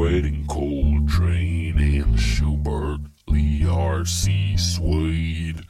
sweating Coltrane and Schubert, Lee R.C. Swade.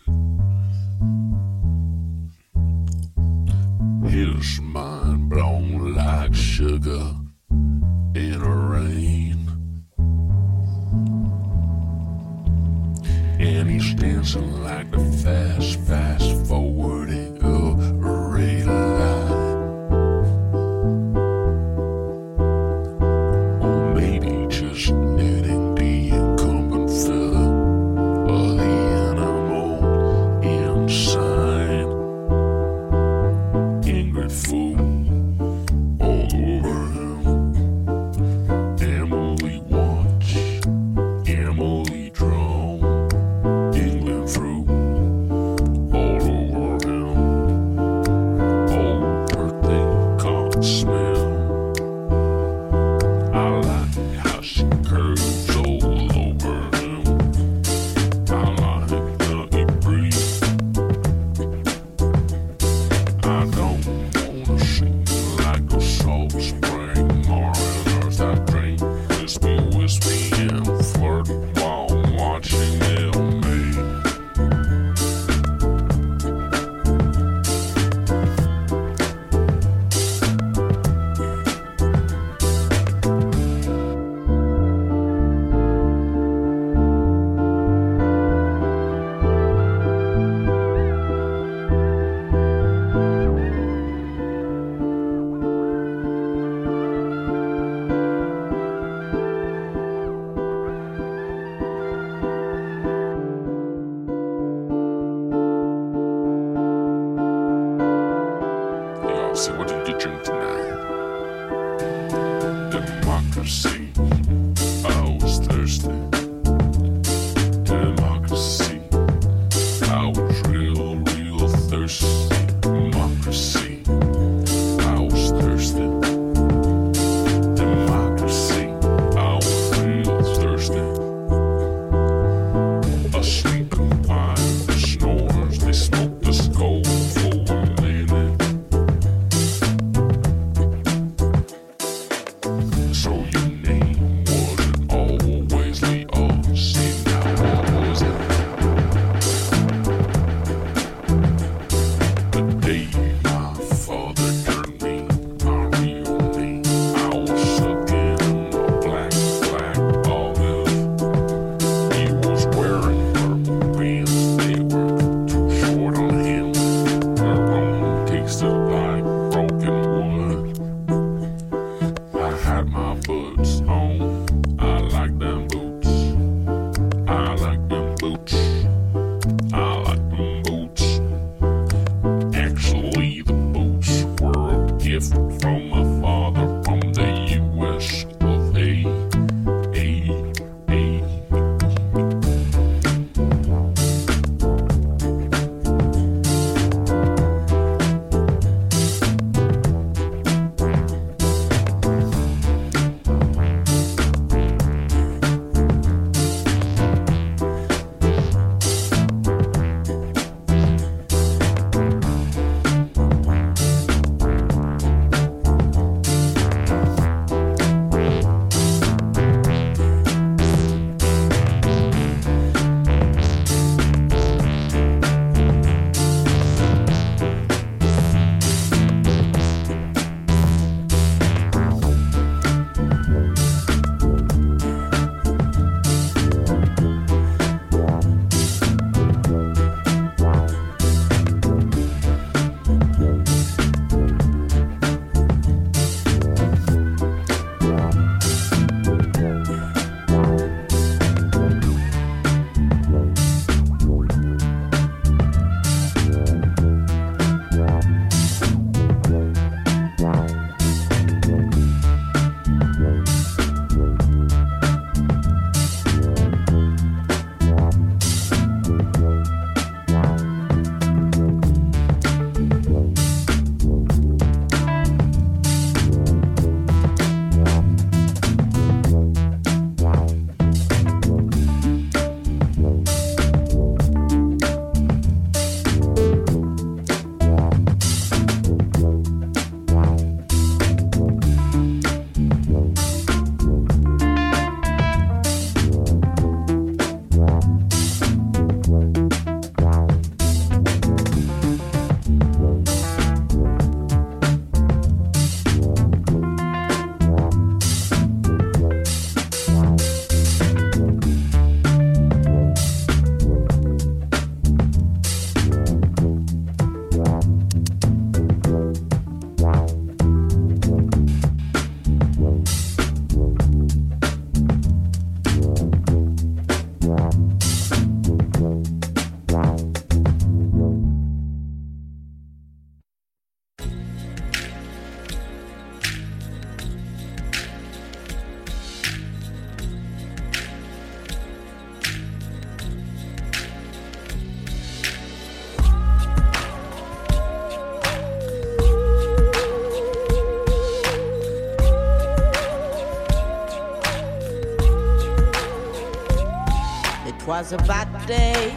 Was a bad day,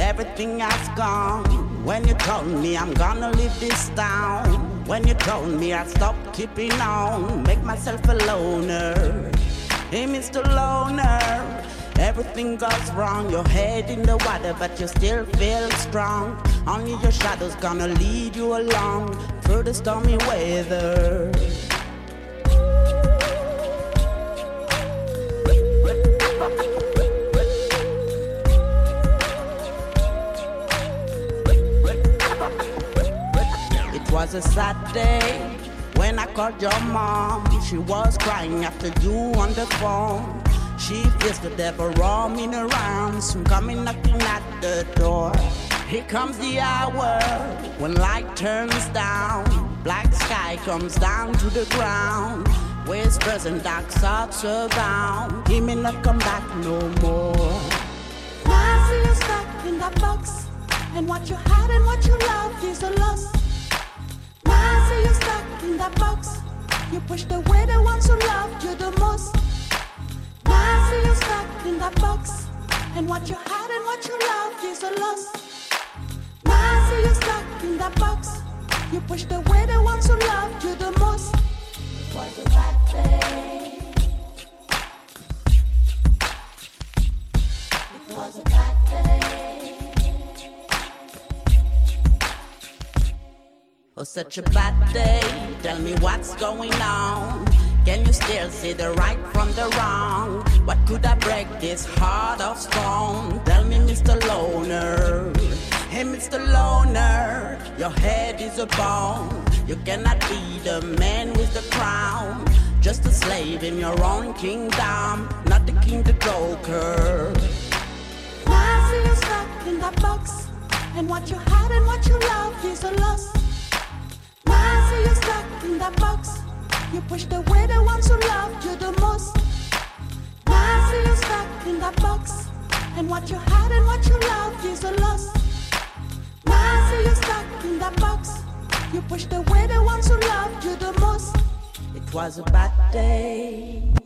everything has gone. When you told me I'm gonna leave this town, when you told me I'd stop keeping on, make myself a loner. Hey, Mr. Loner, everything goes wrong. Your head in the water, but you still feel strong. Only your shadow's gonna lead you along through the stormy weather. Was a sad day when I called your mom. She was crying after you on the phone. She feels the devil roaming around, soon coming knocking at the door. Here comes the hour when light turns down, black sky comes down to the ground. Whispers and dark thoughts abound. He may not come back no more. Now see you stuck in that box, and what you had and what you loved is a loss. Now see you stuck in that box, you pushed away the ones who loved you the most. Now see you stuck in that box, and what you had and what you loved is a loss. Now see you stuck in that box, you pushed away the ones who loved you the most. Was a bad day. It was a bad Oh, such a bad day. Tell me what's going on. Can you still see the right from the wrong? What could I break this heart of stone? Tell me, Mr. Loner. Hey, Mr. Loner, your head is a bone. You cannot be the man with the crown. Just a slave in your own kingdom, not the king, the joker. Now see you stuck in that box, and what you had and what you loved is a loss. You stuck in that box, you away the ones who loved you the most. You stuck in that box, and what you had and what you loved is you stuck in that box, you away the ones who loved you the most. It was a bad day.